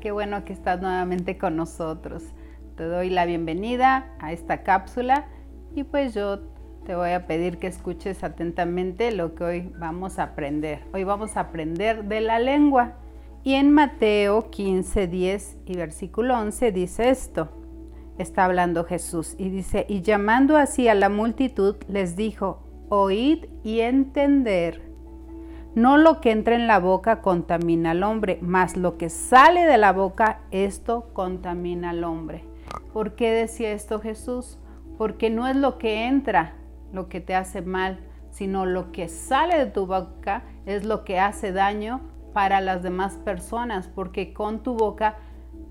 Qué bueno que estás nuevamente con nosotros. Te doy la bienvenida a esta cápsula y pues yo te voy a pedir que escuches atentamente lo que hoy vamos a aprender. Hoy vamos a aprender de la lengua. Y en Mateo 15, 10 y versículo 11 dice esto. Está hablando Jesús y dice, y llamando así a la multitud les dijo, oíd y entender no lo que entra en la boca contamina al hombre, mas lo que sale de la boca, esto contamina al hombre. ¿Por qué decía esto Jesús? Porque no es lo que entra lo que te hace mal, sino lo que sale de tu boca es lo que hace daño para las demás personas, porque con tu boca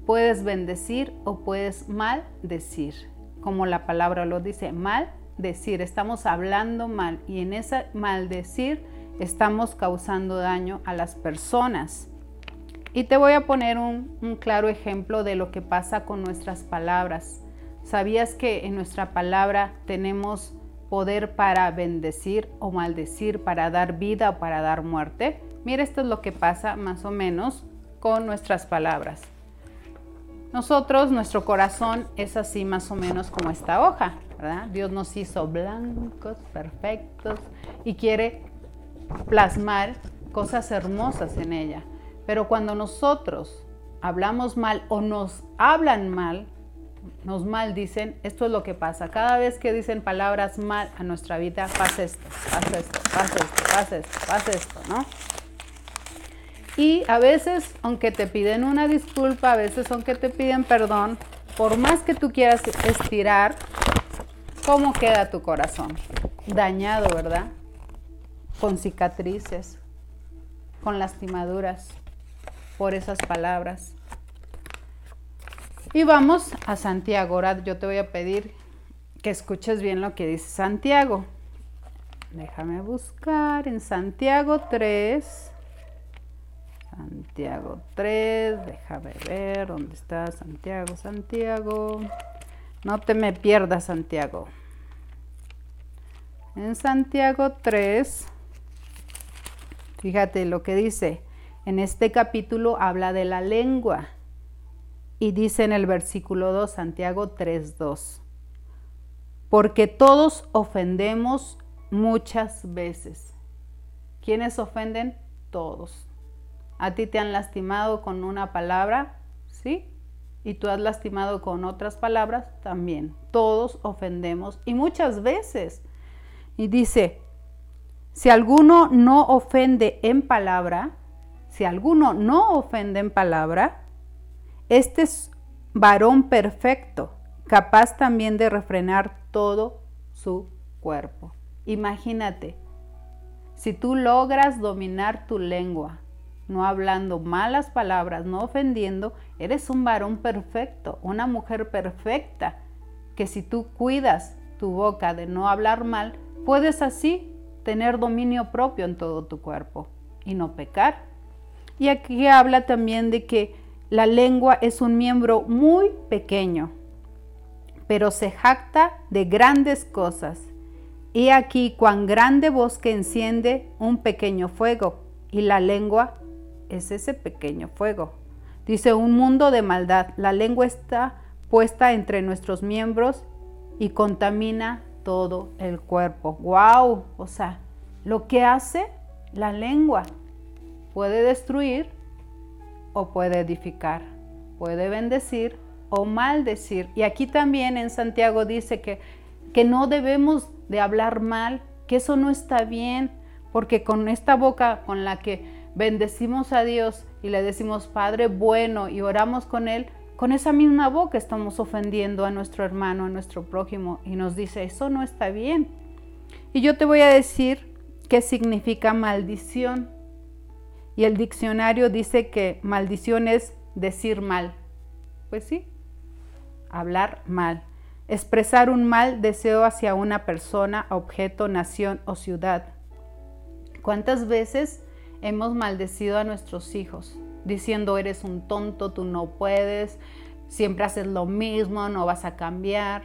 puedes bendecir o puedes maldecir, como la palabra lo dice, mal decir, estamos hablando mal y en ese maldecir estamos causando daño a las personas. Y te voy a poner un, claro ejemplo de lo que pasa con nuestras palabras. ¿Sabías que en nuestra palabra tenemos poder para bendecir o maldecir, para dar vida o para dar muerte? Mira, esto es lo que pasa más o menos con nuestras palabras. Nosotros, nuestro corazón es así más o menos como esta hoja, ¿verdad? Dios nos hizo blancos, perfectos y quiere plasmar cosas hermosas en ella. Pero cuando nosotros hablamos mal o nos hablan mal, nos maldicen, esto es lo que pasa. Cada vez que dicen palabras mal a nuestra vida, pasa esto, pasa esto, pasa esto, pasa esto, pasa esto, ¿no? Y a veces, aunque te piden una disculpa, a veces aunque te piden perdón, por más que tú quieras estirar, ¿cómo queda tu corazón? Dañado, ¿verdad? Con cicatrices, con lastimaduras por esas palabras. Y vamos a Santiago. Ahora yo te voy a pedir que escuches bien lo que dice Santiago. Déjame buscar en Santiago 3. Santiago 3, déjame ver dónde está Santiago, Santiago. No te me pierdas, Santiago. En Santiago 3, Fíjate lo que dice. En este capítulo habla de la lengua y dice en el versículo 2, Santiago 3.2, porque todos ofendemos muchas veces. ¿Quiénes ofenden? Todos. ¿A ti te han lastimado con una palabra? ¿Sí? Y tú has lastimado con otras palabras también. Todos ofendemos y muchas veces. Y dice, si alguno no ofende en palabra, si alguno no ofende en palabra, este es varón perfecto, capaz también de refrenar todo su cuerpo. Imagínate, si tú logras dominar tu lengua, no hablando malas palabras, no ofendiendo, eres un varón perfecto, una mujer perfecta, que si tú cuidas tu boca de no hablar mal, puedes así tener dominio propio en todo tu cuerpo y no pecar. Y aquí habla también de que la lengua es un miembro muy pequeño, pero se jacta de grandes cosas. Y aquí cuán grande bosque enciende un pequeño fuego, y la lengua es ese pequeño fuego. Dice, un mundo de maldad. La lengua está puesta entre nuestros miembros y contamina todo el cuerpo. ¡Wow! O sea, lo que hace la lengua puede destruir o puede edificar, puede bendecir o maldecir. Y aquí también en Santiago dice que, que no debemos de hablar mal, que eso no está bien, porque con esta boca con la que bendecimos a Dios y le decimos Padre bueno y oramos con Él, con esa misma boca estamos ofendiendo a nuestro hermano, a nuestro prójimo y nos dice, eso no está bien. Y yo te voy a decir qué significa maldición. Y el diccionario dice que maldición es decir mal. Pues sí, hablar mal. Expresar un mal deseo hacia una persona, objeto, nación o ciudad. ¿Cuántas veces hemos maldecido a nuestros hijos? Diciendo eres un tonto, tú no puedes, siempre haces lo mismo, no vas a cambiar.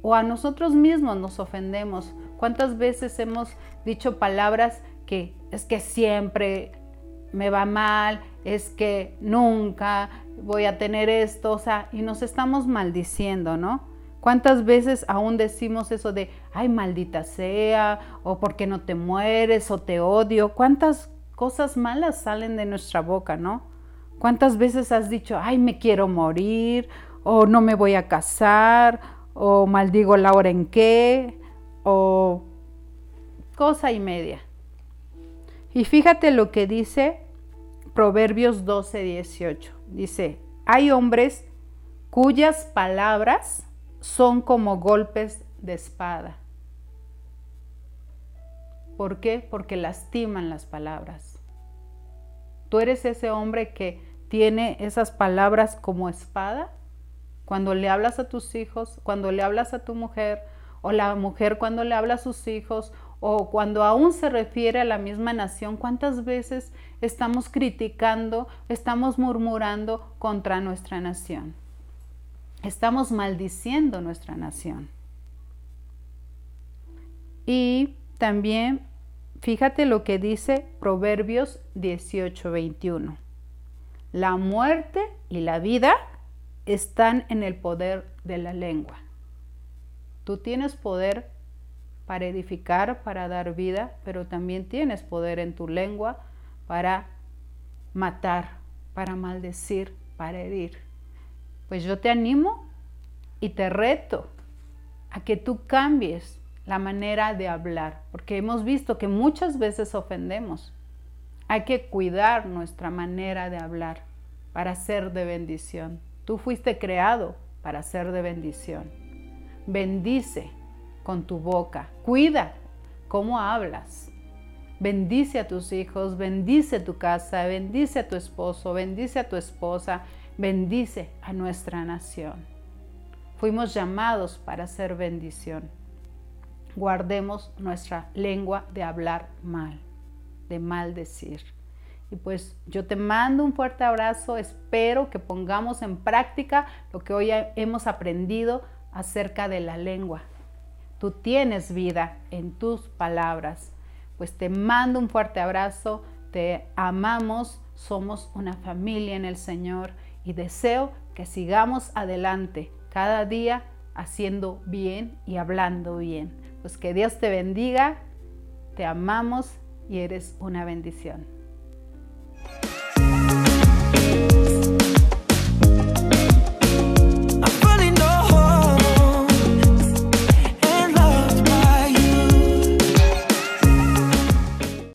O a nosotros mismos nos ofendemos. ¿Cuántas veces hemos dicho palabras que es que siempre me va mal, es que nunca voy a tener esto, o sea, y nos estamos maldiciendo, ¿no? ¿Cuántas veces aún decimos eso de, ay, maldita sea, o porque no te mueres, o te odio? ¿Cuántas cosas malas salen de nuestra boca, no? ¿Cuántas veces has dicho, ay, me quiero morir, o no me voy a casar, o maldigo la hora en qué, o cosa y media? Y fíjate lo que dice Proverbios 12, 18. Dice, hay hombres cuyas palabras son como golpes de espada. ¿Por qué? Porque lastiman las palabras. Tú eres ese hombre que tiene esas palabras como espada. Cuando le hablas a tus hijos, cuando le hablas a tu mujer, o la mujer cuando le habla a sus hijos, o cuando aún se refiere a la misma nación, ¿cuántas veces estamos criticando, estamos murmurando contra nuestra nación? Estamos maldiciendo nuestra nación. Y también fíjate lo que dice Proverbios 18:21. La muerte y la vida están en el poder de la lengua. Tú tienes poder para edificar, para dar vida, pero también tienes poder en tu lengua para matar, para maldecir, para herir. Pues yo te animo y te reto a que tú cambies la manera de hablar, porque hemos visto que muchas veces ofendemos. Hay que cuidar nuestra manera de hablar para ser de bendición. Tú fuiste creado para ser de bendición. Bendice con tu boca. Cuida cómo hablas. Bendice a tus hijos, bendice tu casa, bendice a tu esposo, bendice a tu esposa, bendice a nuestra nación. Fuimos llamados para ser bendición. Guardemos nuestra lengua de hablar mal, de maldecir. Y pues yo te mando un fuerte abrazo, espero que pongamos en práctica lo que hoy hemos aprendido acerca de la lengua, Tú tienes vida en tus palabras. Pues te mando un fuerte abrazo, te amamos, somos una familia en el Señor y deseo que sigamos adelante cada día haciendo bien y hablando bien. Pues que Dios te bendiga, te amamos y eres una bendición.